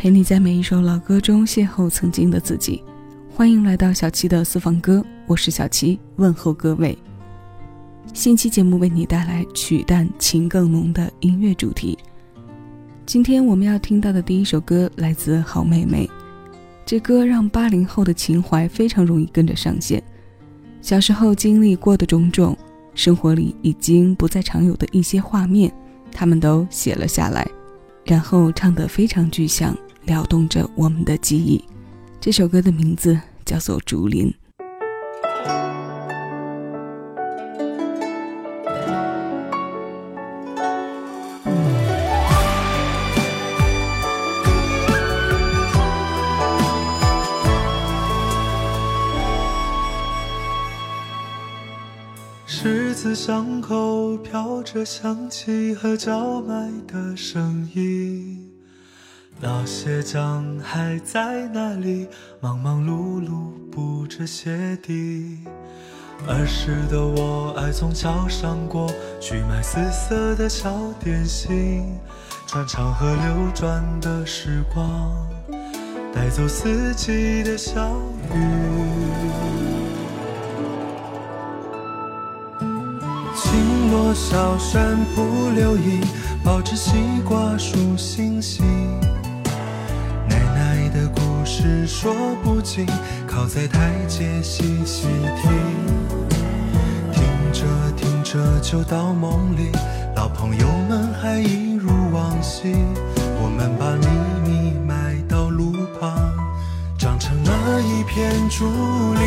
陪你在每一首老歌中邂逅曾经的自己。欢迎来到小七的私房歌，我是小七，问候各位。新期节目为你带来曲淡情更浓的音乐主题。今天我们要听到的第一首歌来自好妹妹，这歌让八零后的情怀非常容易跟着上线。小时候经历过的种种，生活里已经不再常有的一些画面，他们都写了下来，然后唱得非常具象。撩动着我们的记忆。这首歌的名字叫做《竹林》。十字巷口飘着香气和叫卖的声音。那些江还在那里，忙忙碌碌布着鞋底。儿时的我爱从桥上过去买四色的小点心，穿长河流转的时光，带走四季的小雨。轻罗小山铺柳荫，抱着西瓜数星星。是说不尽，靠在台阶细细听，听着听着就到梦里，老朋友们还一如往昔，我们把秘密埋到路旁，长成了一片竹林。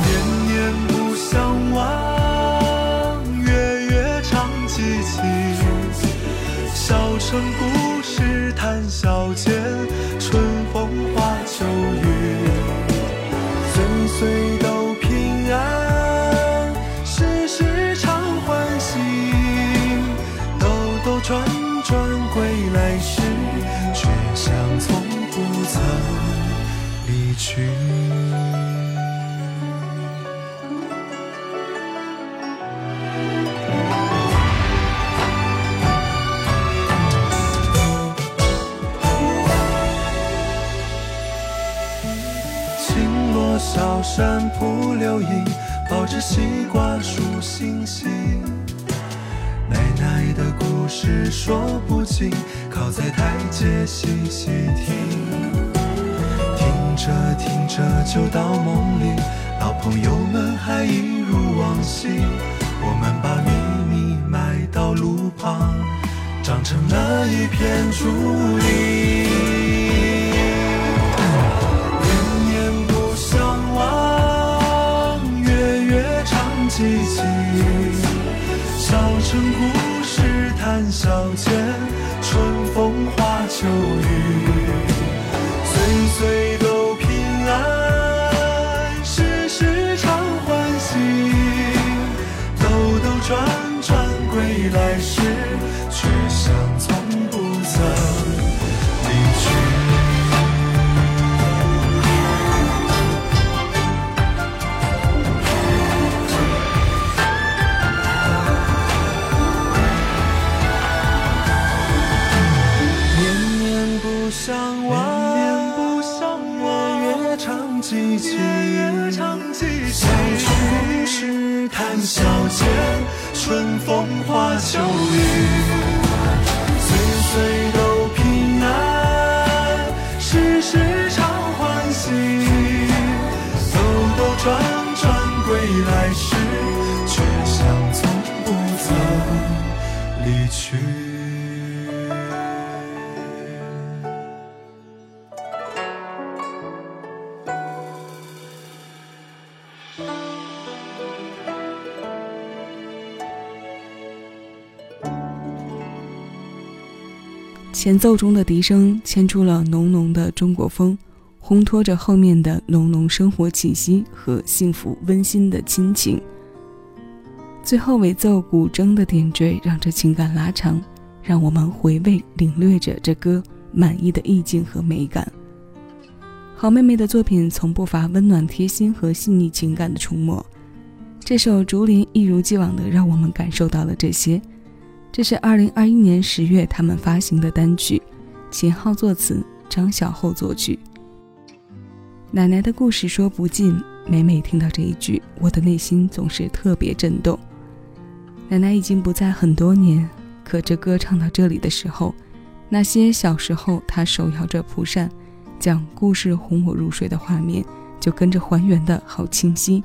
年年不相忘，月月常记起，小城故。谈笑间，春风化秋雨，岁岁都平安，世世常欢喜。兜兜转转归来时，却像从不曾离去。山铺柳荫，抱着西瓜数星星。奶奶的故事说不尽，靠在台阶细细听。听着听着就到梦里，老朋友们还一如往昔。我们把秘密埋到路旁，长成了一片竹林。记起小城故事，谈笑间，春风化秋雨，岁岁谈笑间，春风化秋雨。前奏中的笛声牵出了浓浓的中国风，烘托着后面的浓浓生活气息和幸福温馨的亲情。最后尾奏古筝的点缀，让这情感拉长，让我们回味领略着这歌满意的意境和美感。好妹妹的作品从不乏温暖贴心和细腻情感的触摸，这首《竹林》一如既往的让我们感受到了这些。这是二零二一年十月他们发行的单曲，秦昊作词，张小厚作曲。奶奶的故事说不尽，每每听到这一句，我的内心总是特别震动。奶奶已经不在很多年，可这歌唱到这里的时候，那些小时候她手摇着蒲扇，讲故事哄我入睡的画面，就跟着还原的好清晰。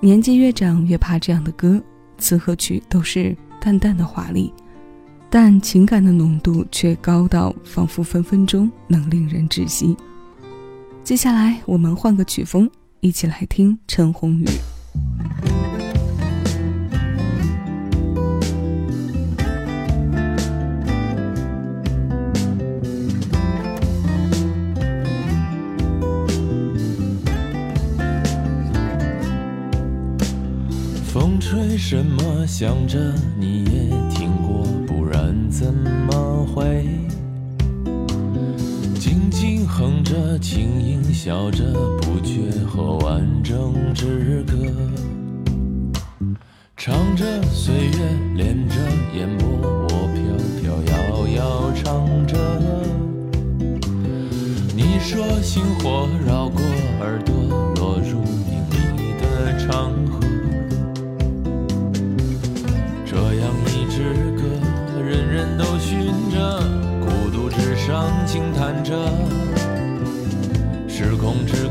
年纪越长，越怕这样的歌，词和曲都是。淡淡的华丽，但情感的浓度却高到仿佛分分钟能令人窒息。接下来，我们换个曲风，一起来听陈鸿宇。风吹什么？想着你也听过，不然怎么会？静静哼着，轻盈笑着，不觉和完整之歌，唱着岁月连着烟波，我飘飘摇摇唱着。你说星火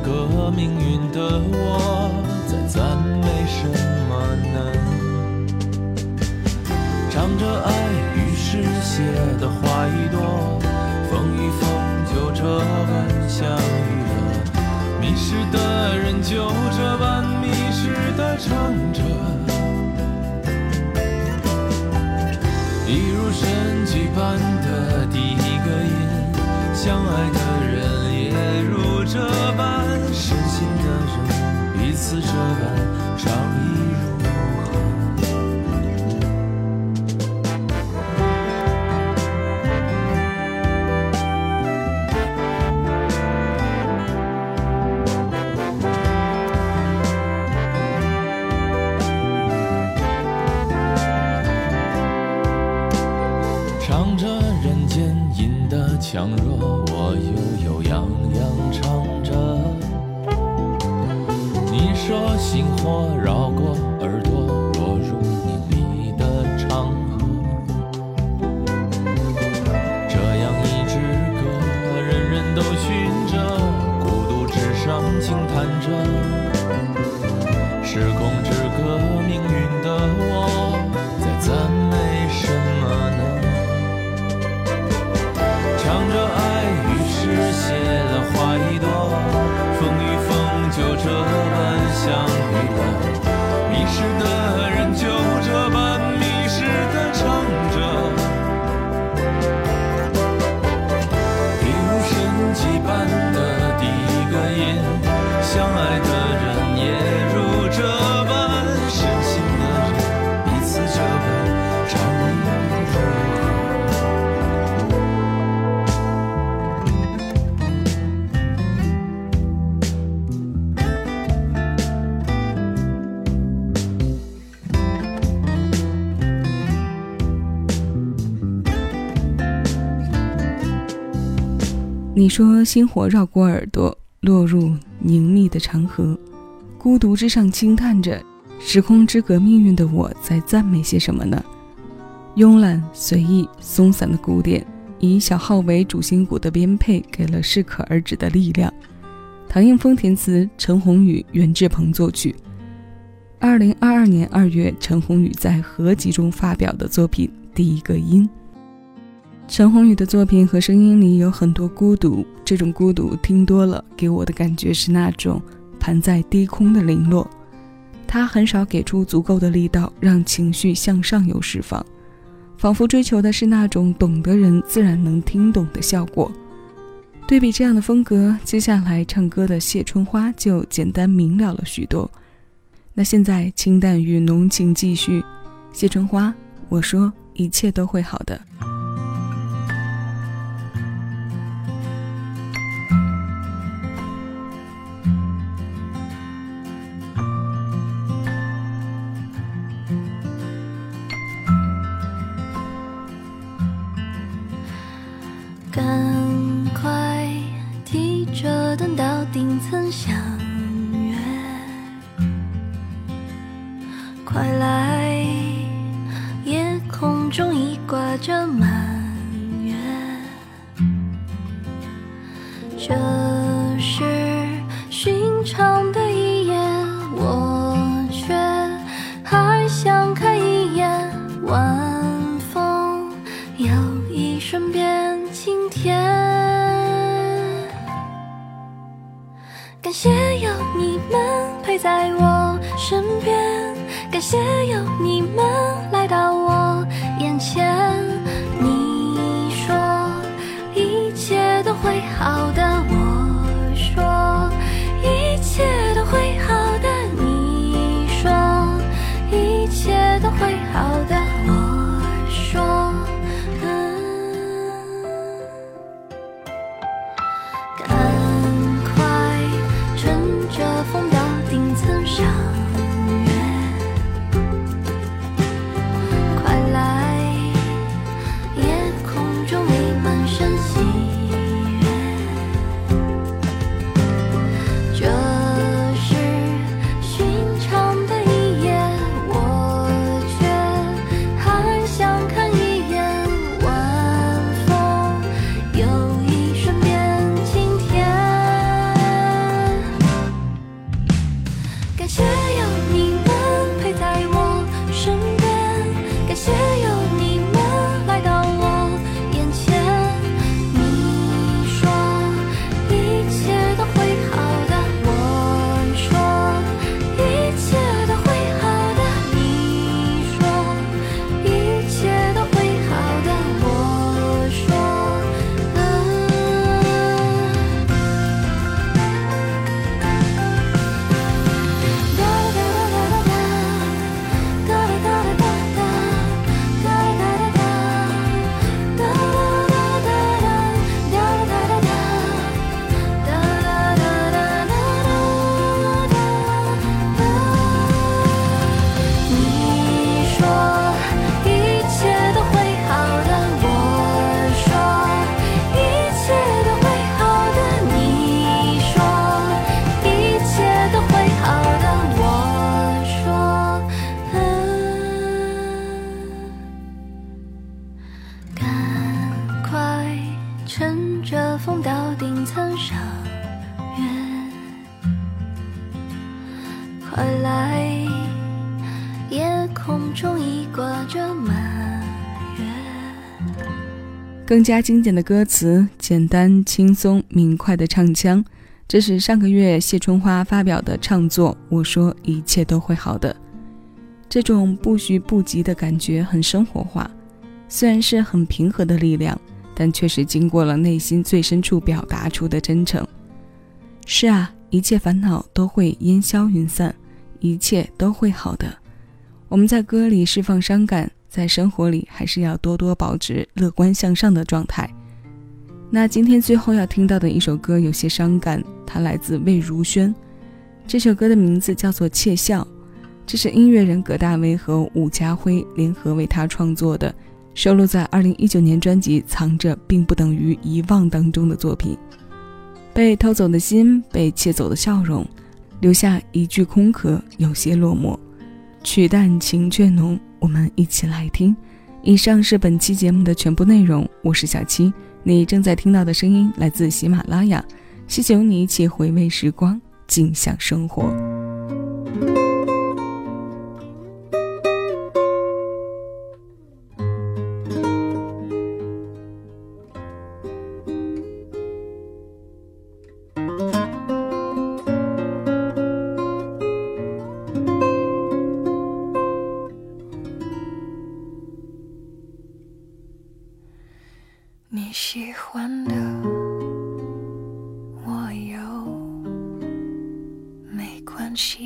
个，命运的我，在赞美什么呢？唱着爱与诗写的花一朵，风与风就这般相遇了，迷失的人就这般迷失的唱着，一如神迹般的第一个音。相爱的彼轻叹着。你说星火绕过耳朵，落入凝密的长河，孤独之上轻叹着，时空之隔命运的我在赞美些什么呢？慵懒随意松散的鼓点，以小号为主心骨的编配，给了适可而止的力量。唐映枫填词，陈鸿宇、袁志鹏作曲。二零二二年二月，陈鸿宇在合集中发表的作品《第一个音》。陈鸿宇的作品和声音里有很多孤独，这种孤独听多了，给我的感觉是那种盘在低空的零落。他很少给出足够的力道，让情绪向上游释放，仿佛追求的是那种懂得人自然能听懂的效果。对比这样的风格，接下来唱歌的谢春花就简单明了了许多。那现在清淡与浓情继续，谢春花，我说一切都会好的。赶快提着灯到顶层相约，快来！夜空中已挂着满感谢有你们陪在我身边，感谢有你们来到我眼前。你说一切都会好的，到顶层上约，快来！夜空中已挂着满月。更加经典的歌词，简单、轻松、明快的唱腔，这是上个月谢春花发表的唱作《我说一切都会好的》。这种不徐不急的感觉很生活化，虽然是很平和的力量，但却是经过了内心最深处表达出的真诚。是啊，一切烦恼都会烟消云散，一切都会好的。我们在歌里释放伤感，在生活里还是要多多保持乐观向上的状态。那今天最后要听到的一首歌有些伤感，它来自魏如萱。这首歌的名字叫做《窃笑》，这是音乐人葛大为和伍家辉联合为他创作的，收录在2019年专辑《藏着并不等于遗忘》当中的作品。被偷走的心，被窃走的笑容，留下一句空壳，有些落寞。曲淡情却浓，我们一起来听。以上是本期节目的全部内容，我是小七。你正在听到的声音来自喜马拉雅，谢谢有你一起回味时光，尽享生活。你喜欢的我有，没关系。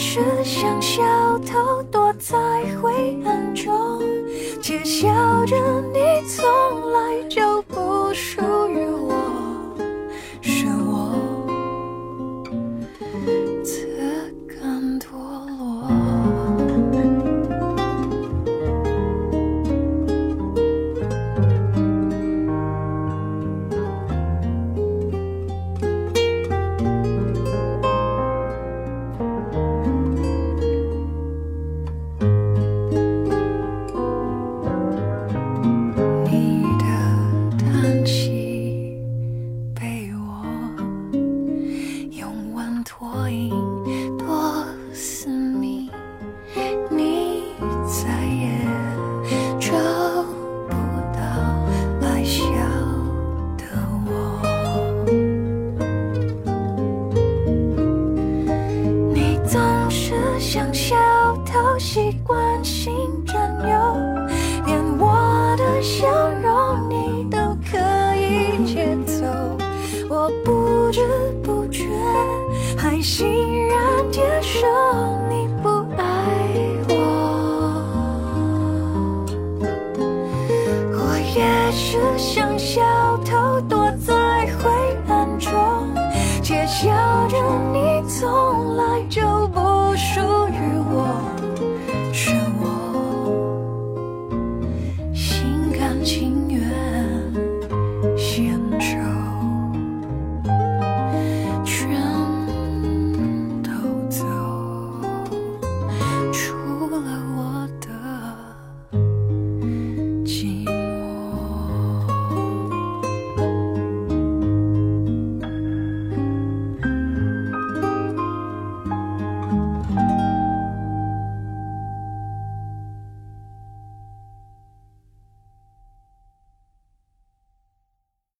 是像小偷，躲在灰暗中。窃笑着，你从习惯性占有。连我的笑容你都可以接走，我不知不觉还欣然接受你不爱我。我也是像小偷，躲在灰暗中，窃笑着你